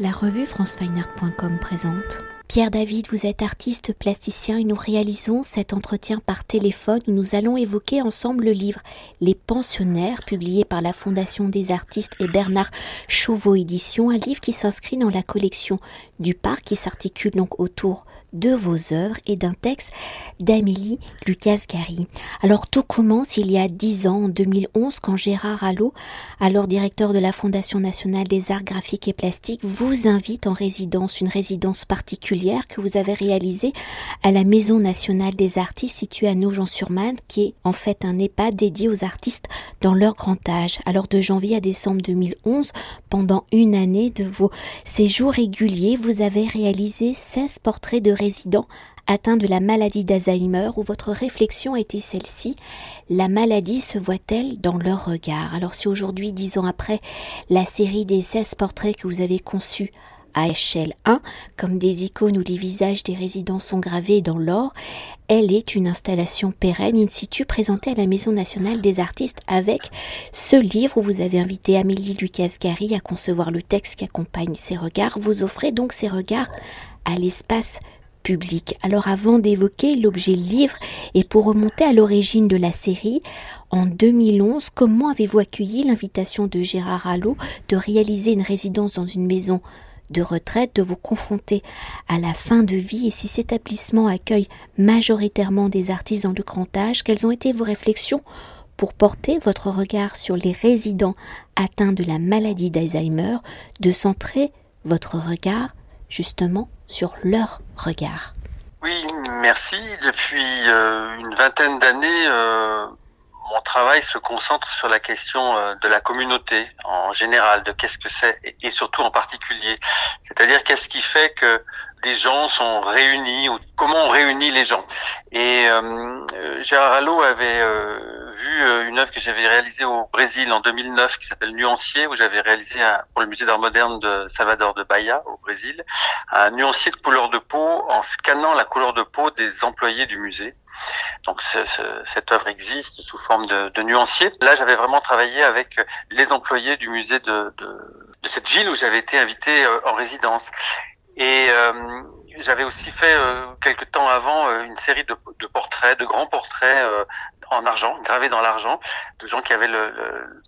La revue francefineart.com présente. Pierre David, vous êtes artiste plasticien et nous réalisons cet entretien par téléphone où nous allons évoquer ensemble le livre Les pensionnaires, publié par la Fondation des artistes et Bernard Chauveau Édition, un livre qui s'inscrit dans la collection du parc qui s'articule donc autour de vos œuvres et d'un texte d'Amélie Lucas Gary. Alors tout commence il y a dix ans, en 2011, quand Gérard Allot, alors directeur de la Fondation nationale des arts graphiques et plastiques, vous invite en résidence, une résidence particulière que vous avez réalisée à la Maison nationale des artistes située à Nogent-sur-Marne, qui est en fait un EHPAD dédié aux artistes dans leur grand âge. Alors de janvier à décembre 2011, pendant une année de vos séjours réguliers, vous avez réalisé 16 portraits de résidents atteints de la maladie d'Alzheimer où votre réflexion était celle-ci, la maladie se voit-elle dans leur regard? Alors si aujourd'hui, dix ans après, la série des 16 portraits que vous avez conçus à échelle 1, comme des icônes où les visages des résidents sont gravés dans l'or, elle est une installation pérenne in situ présentée à la Maison nationale des artistes avec ce livre où vous avez invité Amélie Lucas-Gary à concevoir le texte qui accompagne ces regards. Vous offrez donc ces regards à l'espace alors avant d'évoquer l'objet livre et pour remonter à l'origine de la série, en 2011, comment avez-vous accueilli l'invitation de Gérard Allot de réaliser une résidence dans une maison de retraite, de vous confronter à la fin de vie? Et si cet établissement accueille majoritairement des artisans de grand âge, quelles ont été vos réflexions pour porter votre regard sur les résidents atteints de la maladie d'Alzheimer, de centrer votre regard justement sur leur regard. Oui, merci. Depuis euh, une vingtaine d'années, euh, mon travail se concentre sur la question euh, de la communauté en général, de qu'est-ce que c'est et surtout en particulier. C'est-à-dire qu'est-ce qui fait que des gens sont réunis ou comment on réunit les gens. Et euh, Gérard Allot avait euh, vu euh, une œuvre que j'avais réalisée au Brésil en 2009 qui s'appelle Nuancier, où j'avais réalisé pour le musée d'art moderne de Salvador de Bahia au Brésil un nuancier de couleur de peau en scannant la couleur de peau des employés du musée. Donc cette œuvre existe sous forme de, de nuancier. Là, j'avais vraiment travaillé avec les employés du musée de, de, de cette ville où j'avais été invité en résidence. Et euh, j'avais aussi fait euh, quelques temps avant euh, une série de, de, portraits, de grands portraits en argent, gravés dans l'argent, de gens qui avaient le,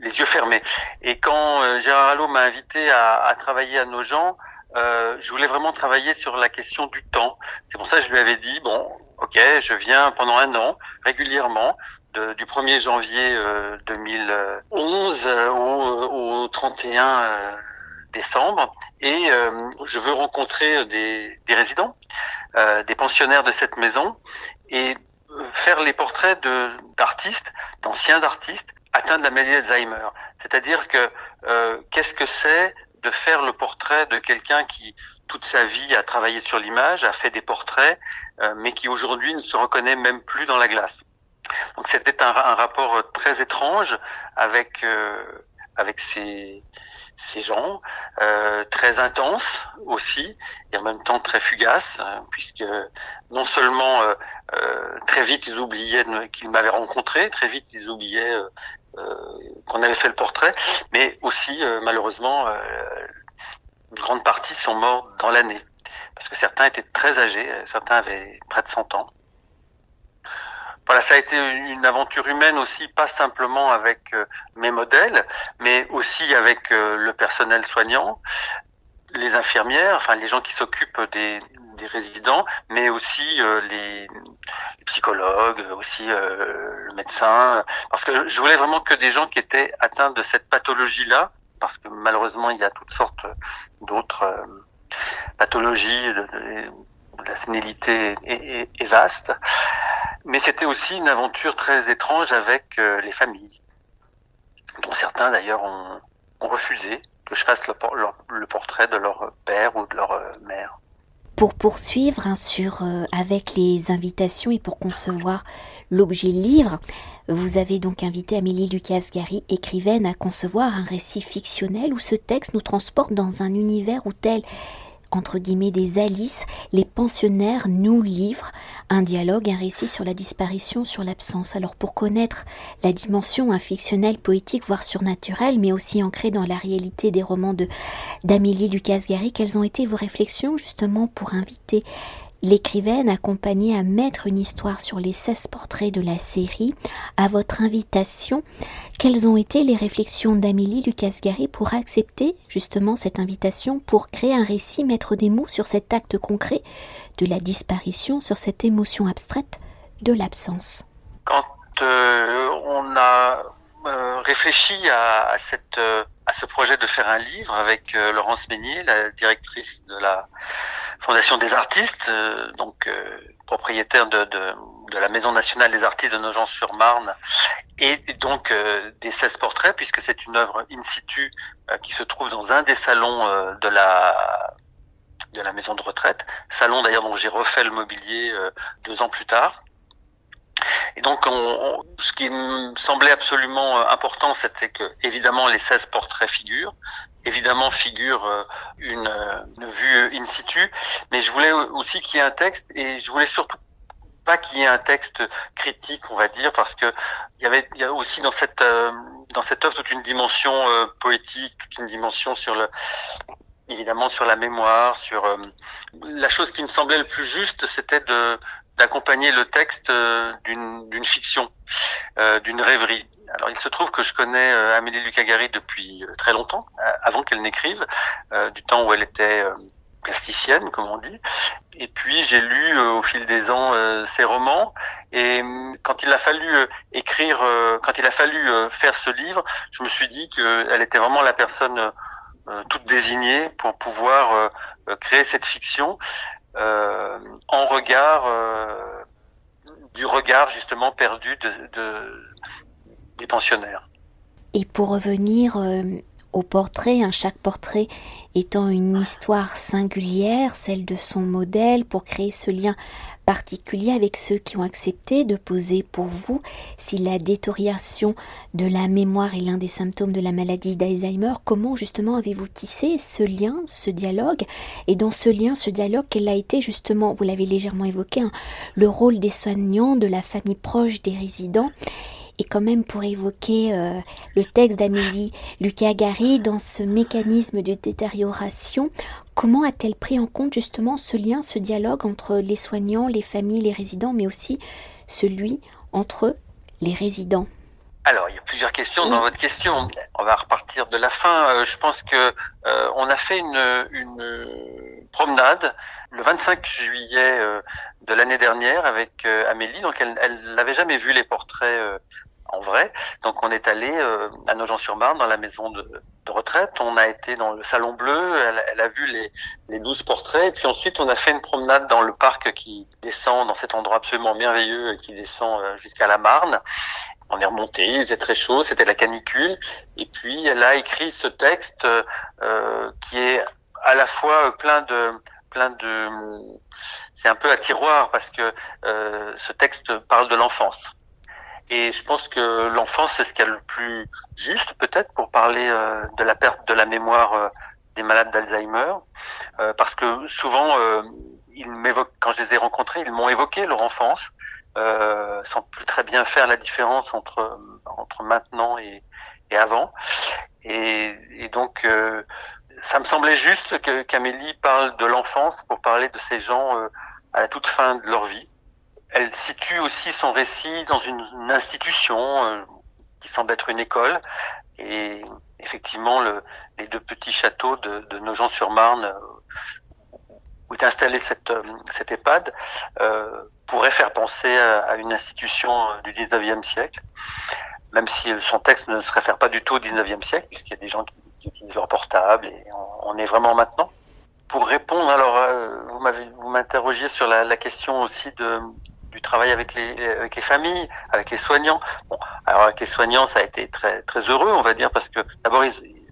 les yeux fermés. Et quand Gérard Allot m'a invité à, à, travailler à nos gens, euh, je voulais vraiment travailler sur la question du temps. C'est pour ça que je lui avais dit, bon, ok, je viens pendant un an, régulièrement, de, du 1er janvier 2011 au, au 31 décembre et euh, je veux rencontrer des, des résidents, euh, des pensionnaires de cette maison et faire les portraits d'artistes, d'anciens artistes atteints de la maladie d'Alzheimer. C'est-à-dire que euh, qu'est-ce que c'est de faire le portrait de quelqu'un qui toute sa vie a travaillé sur l'image, a fait des portraits, euh, mais qui aujourd'hui ne se reconnaît même plus dans la glace. Donc c'était un, rapport très étrange avec euh, avec ces ces gens, euh, très intenses aussi, et en même temps très fugaces, hein, puisque non seulement euh, euh, très vite ils oubliaient qu'ils m'avaient rencontré, très vite ils oubliaient euh, qu'on avait fait le portrait, mais aussi malheureusement une grande partie sont morts dans l'année, parce que certains étaient très âgés, certains avaient près de 100 ans. Voilà, ça a été une aventure humaine aussi, pas simplement avec euh, mes modèles, mais aussi avec euh, le personnel soignant, les infirmières, enfin les gens qui s'occupent des, des, résidents, mais aussi euh, les, psychologues, aussi le médecin, parce que je voulais vraiment que des gens qui étaient atteints de cette pathologie-là, parce que malheureusement il y a toutes sortes d'autres pathologies, de, la sénilité est, vaste. Mais c'était aussi une aventure très étrange avec euh, les familles, dont certains d'ailleurs ont, refusé que je fasse le, portrait de leur père ou de leur euh, mère. Pour poursuivre hein, sur, euh, avec les invitations et pour concevoir l'objet livre, vous avez donc invité Amélie Lucas-Gary, écrivaine, à concevoir un récit fictionnel où ce texte nous transporte dans un univers où tel entre guillemets des Alice, les pensionnaires nous livrent un dialogue, un récit sur la disparition, sur l'absence. Alors pour connaître la dimension fictionnelle, poétique, voire surnaturelle, mais aussi ancrée dans la réalité des romans de d'Amélie Lucas-Gary, quelles ont été vos réflexions justement pour inviter l'écrivaine accompagnée à mettre une histoire sur les 16 portraits de la série. À votre invitation, quelles ont été les réflexions d'Amélie Lucas-Gary pour accepter justement cette invitation, pour créer un récit, mettre des mots sur cet acte concret de la disparition, sur cette émotion abstraite de l'absence? Quand euh, on a euh, réfléchi à, cette, euh, à ce projet de faire un livre avec Laurence Meignier, la directrice de la Fondation des artistes, euh, donc euh, propriétaire de, de, de, la Maison nationale des artistes de Nogent-sur-Marne, et donc euh, des 16 portraits, puisque c'est une œuvre in situ qui se trouve dans un des salons de la de la maison de retraite, salon d'ailleurs dont j'ai refait le mobilier deux ans plus tard. Et donc, on, ce qui me semblait absolument important, c'était que, évidemment, les 16 portraits figurent, évidemment figure euh, une, euh, une, vue in situ, mais je voulais aussi qu'il y ait un texte et je voulais surtout pas qu'il y ait un texte critique, on va dire, parce que il y avait, il y a aussi dans cette euh, dans cette œuvre toute une dimension poétique, toute une dimension sur le évidemment sur la mémoire, sur la chose qui me semblait le plus juste, c'était de d'accompagner le texte d'une fiction, d'une rêverie. Alors il se trouve que je connais euh, Amélie Lucagari depuis euh, très longtemps, euh, avant qu'elle n'écrive, du temps où elle était plasticienne, comme on dit. Et puis j'ai lu au fil des ans ses romans. Et quand il a fallu écrire, quand il a fallu faire ce livre, je me suis dit qu'elle était vraiment la personne toute désignée pour pouvoir créer cette fiction en regard du regard justement perdu de, de des pensionnaires. Et pour revenir euh, au portrait, hein, chaque portrait étant une histoire singulière, celle de son modèle, pour créer ce lien particulier avec ceux qui ont accepté de poser pour vous si la détérioration de la mémoire est l'un des symptômes de la maladie d'Alzheimer, comment justement avez-vous tissé ce lien, ce dialogue? Et dans ce lien, ce dialogue, quel a été justement, vous l'avez légèrement évoqué, hein, le rôle des soignants, de la famille proche des résidents? Et quand même pour évoquer euh, le texte d'Amélie Lucas Gary dans ce mécanisme de détérioration, comment a-t-elle pris en compte justement ce lien, ce dialogue entre les soignants, les familles, les résidents, mais aussi celui entre les résidents? Alors, il y a plusieurs questions dans votre question. On va repartir de la fin. Euh, je pense que euh, on a fait une, une, promenade le 25 juillet de l'année dernière avec Amélie. Donc, elle n'avait jamais vu les portraits en vrai. Donc on est allé euh, à Nogent-sur-Marne dans la maison de, retraite. On a été dans le salon bleu. Elle, a vu les, les 12 portraits. Et puis ensuite on a fait une promenade dans le parc qui descend dans cet endroit absolument merveilleux qui descend euh, jusqu'à la Marne. On est remonté, il faisait très chaud, c'était la canicule. Et puis elle a écrit ce texte euh, qui est à la fois plein de plein de c'est un peu à tiroir parce que ce texte parle de l'enfance et je pense que l'enfance, c'est ce qu'il y a le plus juste peut-être pour parler euh, de la perte de la mémoire euh, des malades d'Alzheimer. Euh, parce que souvent, ils m'évoquent, quand je les ai rencontrés, ils m'ont évoqué leur enfance, sans plus très bien faire la différence entre, entre maintenant et, et avant. Et, et donc, ça me semblait juste que qu'Amélie parle de l'enfance pour parler de ces gens à la toute fin de leur vie elle situe aussi son récit dans une, institution euh, qui semble être une école. Et effectivement, le, les deux petits châteaux de, de Nogent-sur-Marne, euh, où est installée cette, euh, cette EHPAD, euh, faire penser à, une institution du 19e siècle, même si son texte ne se réfère pas du tout au 19e siècle, puisqu'il y a des gens qui, utilisent leur portable, et on, est vraiment maintenant pour répondre, alors vous m'avez vous m'interrogiez sur la, la, question aussi de, du travail avec les, avec les familles, avec les soignants. Bon, alors avec les soignants, ça a été très très heureux, on va dire, parce que d'abord,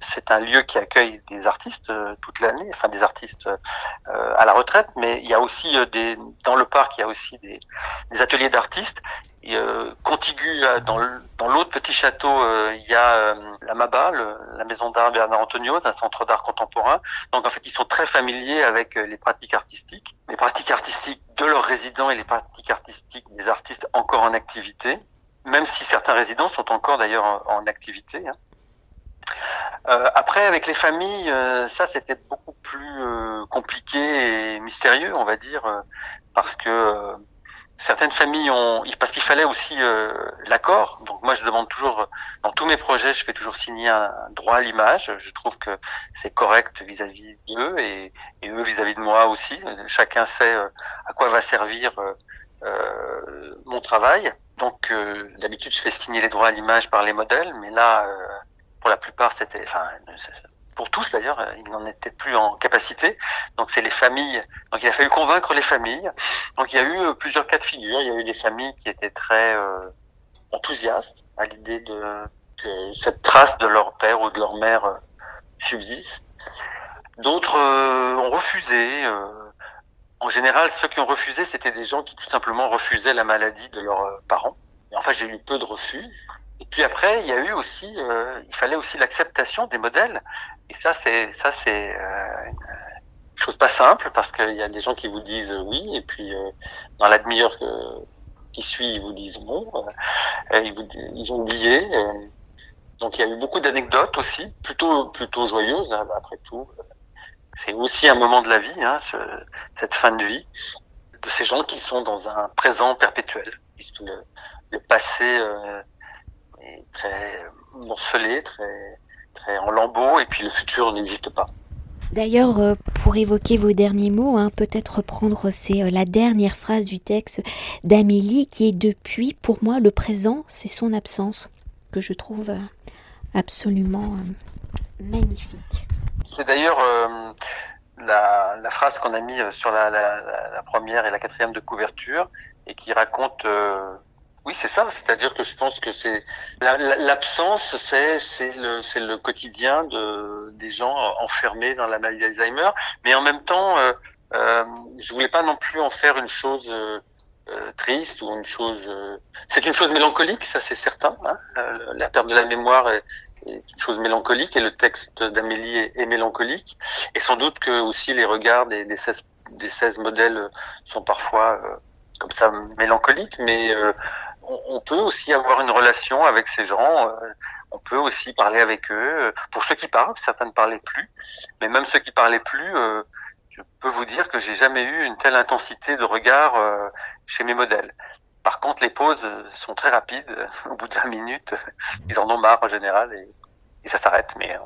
c'est un lieu qui accueille des artistes euh, toute l'année, enfin des artistes euh, à la retraite, mais il y a aussi euh, des dans le parc, il y a aussi des, ateliers d'artistes. contigu dans l'autre petit château, il y a la MABA, la maison d'art Bernard Antonios, un centre d'art contemporain. Donc en fait, ils sont très familiers avec les pratiques artistiques, les pratiques artistiques de leurs résidents et les pratiques artistiques des artistes encore en activité même si certains résidents sont encore d'ailleurs en, activité. Hein. Euh, après, avec les familles, euh, ça c'était beaucoup plus euh, compliqué et mystérieux, on va dire, parce que certaines familles ont, parce qu'il fallait aussi l'accord. Donc moi, je demande toujours, dans tous mes projets, je fais toujours signer un droit à l'image. Je trouve que c'est correct vis-à-vis d'eux et, et, eux vis-à-vis de moi aussi. Chacun sait à quoi va servir mon travail. Donc d'habitude, je fais signer les droits à l'image par les modèles, mais là pour la plupart, c'était, enfin, pour tous d'ailleurs, ils n'en étaient plus en capacité. Donc c'est les familles. Donc il a fallu convaincre les familles. Donc il y a eu euh, plusieurs cas de figure. Il y a eu des familles qui étaient très euh, enthousiastes à l'idée de que cette trace de leur père ou de leur mère euh, subsiste. D'autres ont refusé. en général, ceux qui ont refusé, c'était des gens qui tout simplement refusaient la maladie de leurs parents. Et en fait, j'ai eu peu de refus. Et puis après, il y a eu aussi, euh, il fallait aussi l'acceptation des modèles. Et ça, c'est ça, c'est euh, une chose pas simple parce qu'il y a des gens qui vous disent oui, et puis euh, dans la demi-heure qui suit, ils vous disent non. Ils, vous, ils, ont oublié. donc il y a eu beaucoup d'anecdotes aussi, plutôt plutôt joyeuses hein, après tout. C'est aussi un moment de la vie, hein, ce, cette fin de vie de ces gens qui sont dans un présent perpétuel, puisque le, le passé très morcelé, très, très en lambeaux, et puis le futur n'existe pas. D'ailleurs, euh, pour évoquer vos derniers mots, hein, peut-être reprendre c'est euh, la dernière phrase du texte d'Amélie qui est depuis, pour moi, le présent, c'est son absence, que je trouve euh, absolument magnifique. C'est d'ailleurs la, la, phrase qu'on a mis sur la, la, la, première et la quatrième de couverture et qui raconte oui, c'est ça. C'est-à-dire que je pense que c'est l'absence, c'est c'est le c'est le quotidien de des gens enfermés dans la maladie d'Alzheimer. Mais en même temps, euh, euh, je voulais pas non plus en faire une chose euh, euh triste ou une chose. Euh, c'est une chose mélancolique, ça c'est certain. Hein. la perte de la mémoire est, une chose mélancolique et le texte d'Amélie est, est, mélancolique. Et sans doute que aussi les regards des des 16, des 16 modèles sont parfois comme ça mélancoliques, mais on, peut aussi avoir une relation avec ces gens. Euh, on peut aussi parler avec eux. Pour ceux qui parlent, certains ne parlaient plus, mais même ceux qui parlaient plus, euh, je peux vous dire que j'ai jamais eu une telle intensité de regard euh, chez mes modèles. Par contre, les pauses sont très rapides. Au bout de 20 minutes, ils en ont marre en général et ça s'arrête. Mais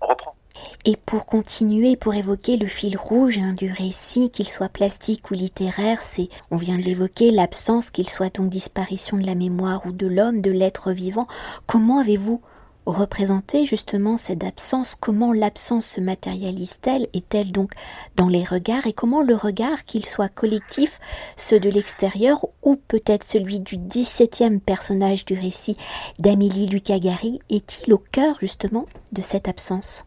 on reprend. Et pour continuer, pour évoquer le fil rouge hein, du récit, qu'il soit plastique ou littéraire, c'est, on vient de l'évoquer, l'absence, qu'il soit donc disparition de la mémoire ou de l'homme, de l'être vivant. Comment avez-vous représenté justement cette absence? Comment l'absence se matérialise-t-elle? Est-elle donc dans les regards? Et comment le regard, qu'il soit collectif, ceux de l'extérieur ou peut-être celui du 17e personnage du récit d'Amélie Lucagari, est-il au cœur justement de cette absence?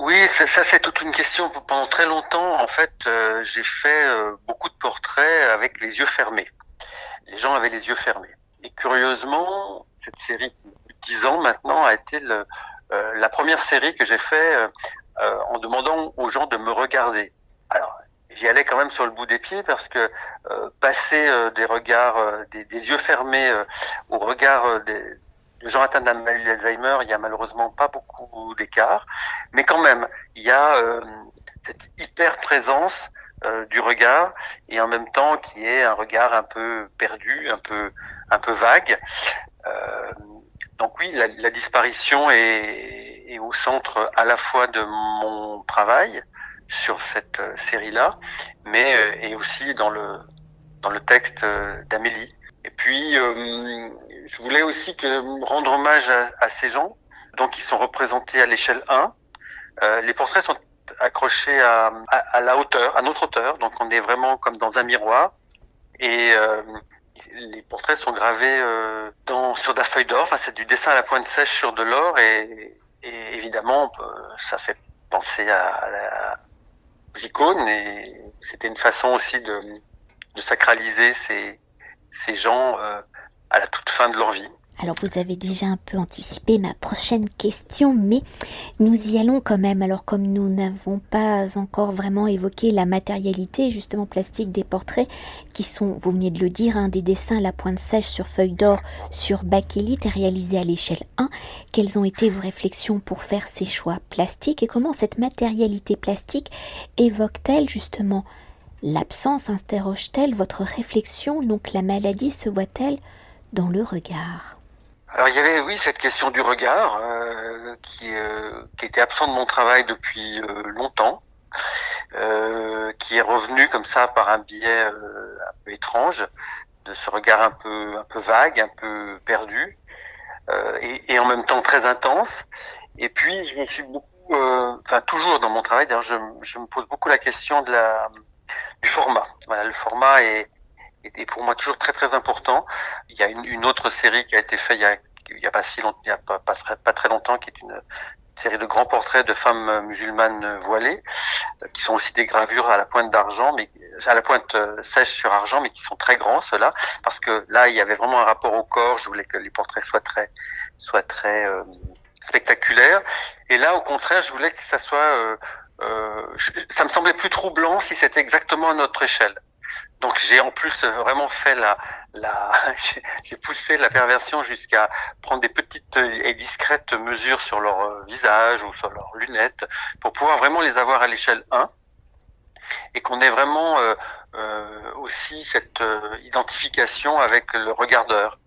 Oui, ça c'est toute une question. Pendant très longtemps, en fait, euh, j'ai fait euh, beaucoup de portraits avec les yeux fermés. Les gens avaient les yeux fermés. Et curieusement, cette série qui 10 ans maintenant a été le, euh, la première série que j'ai fait en demandant aux gens de me regarder. Alors, j'y allais quand même sur le bout des pieds parce que passer des regards, des, des, yeux fermés au regard des de gens atteints maladie d'Alzheimer, il y a malheureusement pas beaucoup d'écart, mais quand même, il y a euh, cette hyper présence euh, du regard et en même temps qui est un regard un peu perdu, un peu un peu vague. Euh, donc oui, la, la disparition est, est, au centre à la fois de mon travail sur cette série-là, mais est aussi dans le dans le texte d'Amélie. Et puis je voulais aussi que, rendre hommage à, ces gens. Donc, ils sont représentés à l'échelle 1. Euh, les portraits sont accrochés à, à, la hauteur, à notre hauteur. Donc, on est vraiment comme dans un miroir. Et euh, les portraits sont gravés euh, dans, sur de la feuille d'or. Enfin, c'est du dessin à la pointe sèche sur de l'or. Et et évidemment, ça fait penser à, la, aux icônes et c'était une façon aussi de, de sacraliser ces, ces gens à la toute fin de leur vie. Alors vous avez déjà un peu anticipé ma prochaine question, mais nous y allons quand même. Alors comme nous n'avons pas encore vraiment évoqué la matérialité justement plastique des portraits, qui sont, vous venez de le dire, un des dessins à la pointe sèche sur feuille d'or sur bakélite réalisé à l'échelle 1, quelles ont été vos réflexions pour faire ces choix plastiques? Et comment cette matérialité plastique évoque-t-elle justement l'absence, interroge-t-elle votre réflexion, donc la maladie se voit-elle dans le regard? Alors il y avait oui cette question du regard euh, qui, euh, qui était absent de mon travail depuis euh, longtemps, qui est revenu comme ça par un biais un peu étrange, de ce regard un peu un peu vague, un peu perdu, et, et, en même temps très intense. Et puis je me suis beaucoup, enfin toujours dans mon travail, d'ailleurs je, je, me pose beaucoup la question de la du format. Voilà, le format est était pour moi toujours très très important. Il y a une, une autre série qui a été faite il y a, a pas si longtemps, il y a pas, pas, pas, très longtemps, qui est une série de grands portraits de femmes musulmanes voilées, euh, qui sont aussi des gravures à la pointe d'argent, mais à la pointe euh, sèche sur argent, mais qui sont très grands ceux-là, parce que là il y avait vraiment un rapport au corps. Je voulais que les portraits soient très, soient très euh, spectaculaires. Et là, au contraire, je voulais que ça soit, euh, euh, ça me semblait plus troublant si c'était exactement à notre échelle. Donc j'ai en plus vraiment fait la, la j'ai poussé la perversion jusqu'à prendre des petites et discrètes mesures sur leur euh, visage ou sur leurs lunettes pour pouvoir vraiment les avoir à l'échelle 1 et qu'on ait vraiment euh, euh, aussi cette euh, identification avec le regardeur.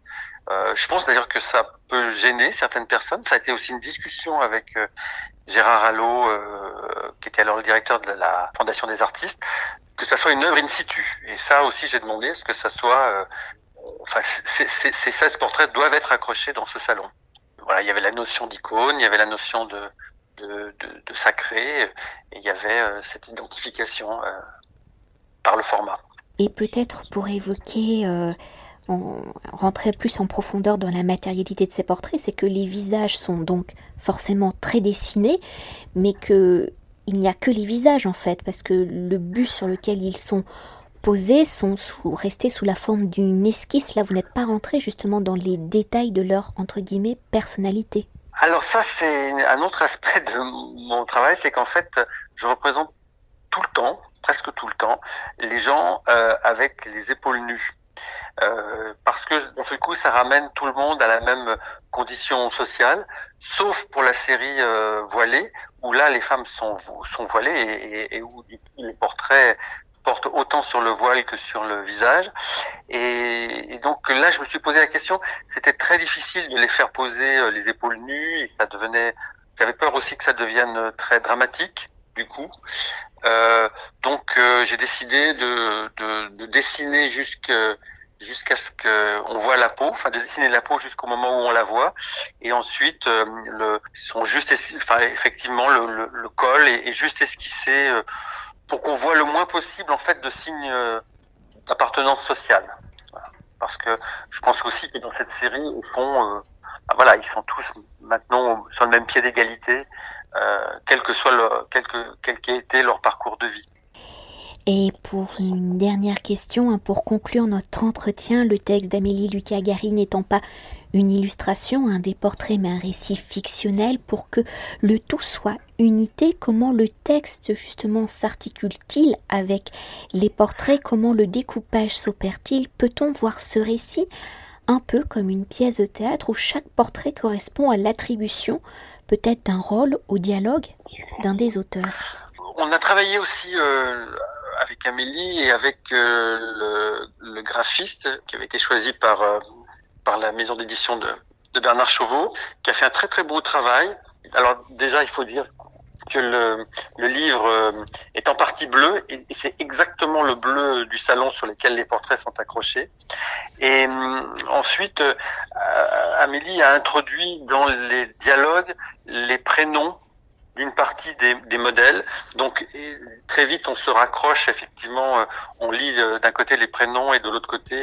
Euh, je pense d'ailleurs que ça peut gêner certaines personnes. Ça a été aussi une discussion avec Gérard Allot, qui était alors le directeur de la Fondation des artistes, que ça soit une œuvre in situ. Et ça aussi, j'ai demandé est-ce que ça soit. Euh, enfin, ces 16 portraits doivent être accrochés dans ce salon. Voilà, il y avait la notion d'icône, il y avait la notion de, de, de, de sacré, et il y avait euh, cette identification euh, par le format. Et peut-être pour évoquer, en, rentrer plus en profondeur dans la matérialité de ces portraits, c'est que les visages sont donc forcément très dessinés, mais que il n'y a que les visages en fait, parce que le but sur lequel ils sont posés sont sous, restés sous la forme d'une esquisse. Là, vous n'êtes pas rentré justement dans les détails de leur entre guillemets personnalité. Alors ça, c'est un autre aspect de mon travail, c'est qu'en fait, je représente tout le temps, presque tout le temps, les gens euh, avec les épaules nues. Euh, parce que coup, ça ramène tout le monde à la même condition sociale, sauf pour la série euh, voilée, où là, les femmes sont, sont voilées et, et, et où les portraits portent autant sur le voile que sur le visage. Et, et, donc là, je me suis posé la question, c'était très difficile de les faire poser euh, les épaules nues, et ça devenait, j'avais peur aussi que ça devienne très dramatique, du coup. Euh, donc euh, j'ai décidé de, de, de dessiner jusqu'à jusqu'à ce qu'on voit la peau, enfin de dessiner la peau jusqu'au moment où on la voit, et ensuite euh, le, sont juste, enfin effectivement le, le, le col est, est, juste esquissé euh, pour qu'on voit le moins possible en fait de signes euh, d'appartenance sociale, parce que je pense aussi que dans cette série au fond, bah voilà, ils sont tous maintenant sur le même pied d'égalité, quel que soit le, quel que quel qu'ait été leur parcours de vie. Et pour une dernière question, hein, pour conclure notre entretien, le texte d'Amélie Lucas n'étant pas une illustration, un des portraits, mais un récit fictionnel, pour que le tout soit unité, comment le texte justement s'articule-t-il avec les portraits, comment le découpage s'opère-t-il? Peut-on voir ce récit un peu comme une pièce de théâtre où chaque portrait correspond à l'attribution peut-être d'un rôle au dialogue d'un des auteurs On a travaillé aussi euh avec Amélie et avec euh, le, graphiste qui avait été choisi par, euh, par la maison d'édition de, de, Bernard Chauveau, qui a fait un très très beau travail. Alors déjà, il faut dire que le, le livre euh, est en partie bleu et, c'est exactement le bleu du salon sur lequel les portraits sont accrochés. Et euh, ensuite, euh, Amélie a introduit dans les dialogues les prénoms d'une partie des, des, modèles. Donc très vite, on se raccroche. Effectivement, on lit d'un côté les prénoms et de l'autre côté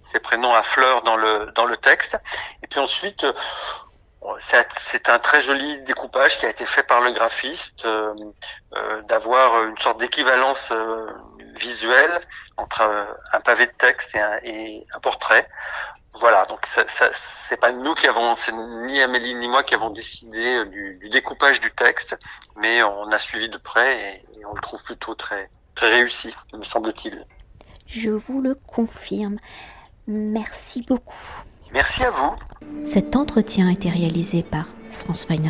ces prénoms à fleurs dans le dans le texte. Et puis ensuite, c'est un très joli découpage qui a été fait par le graphiste, euh, euh, d'avoir une sorte d'équivalence euh, visuelle entre un pavé de texte et un, portrait. Voilà, donc c'est pas nous qui avons, c'est ni Amélie ni moi qui avons décidé du, découpage du texte, mais on a suivi de près et, on le trouve plutôt très réussi, me semble-t-il. Je vous le confirme. Merci beaucoup. Merci à vous. Cet entretien a été réalisé par France Weiner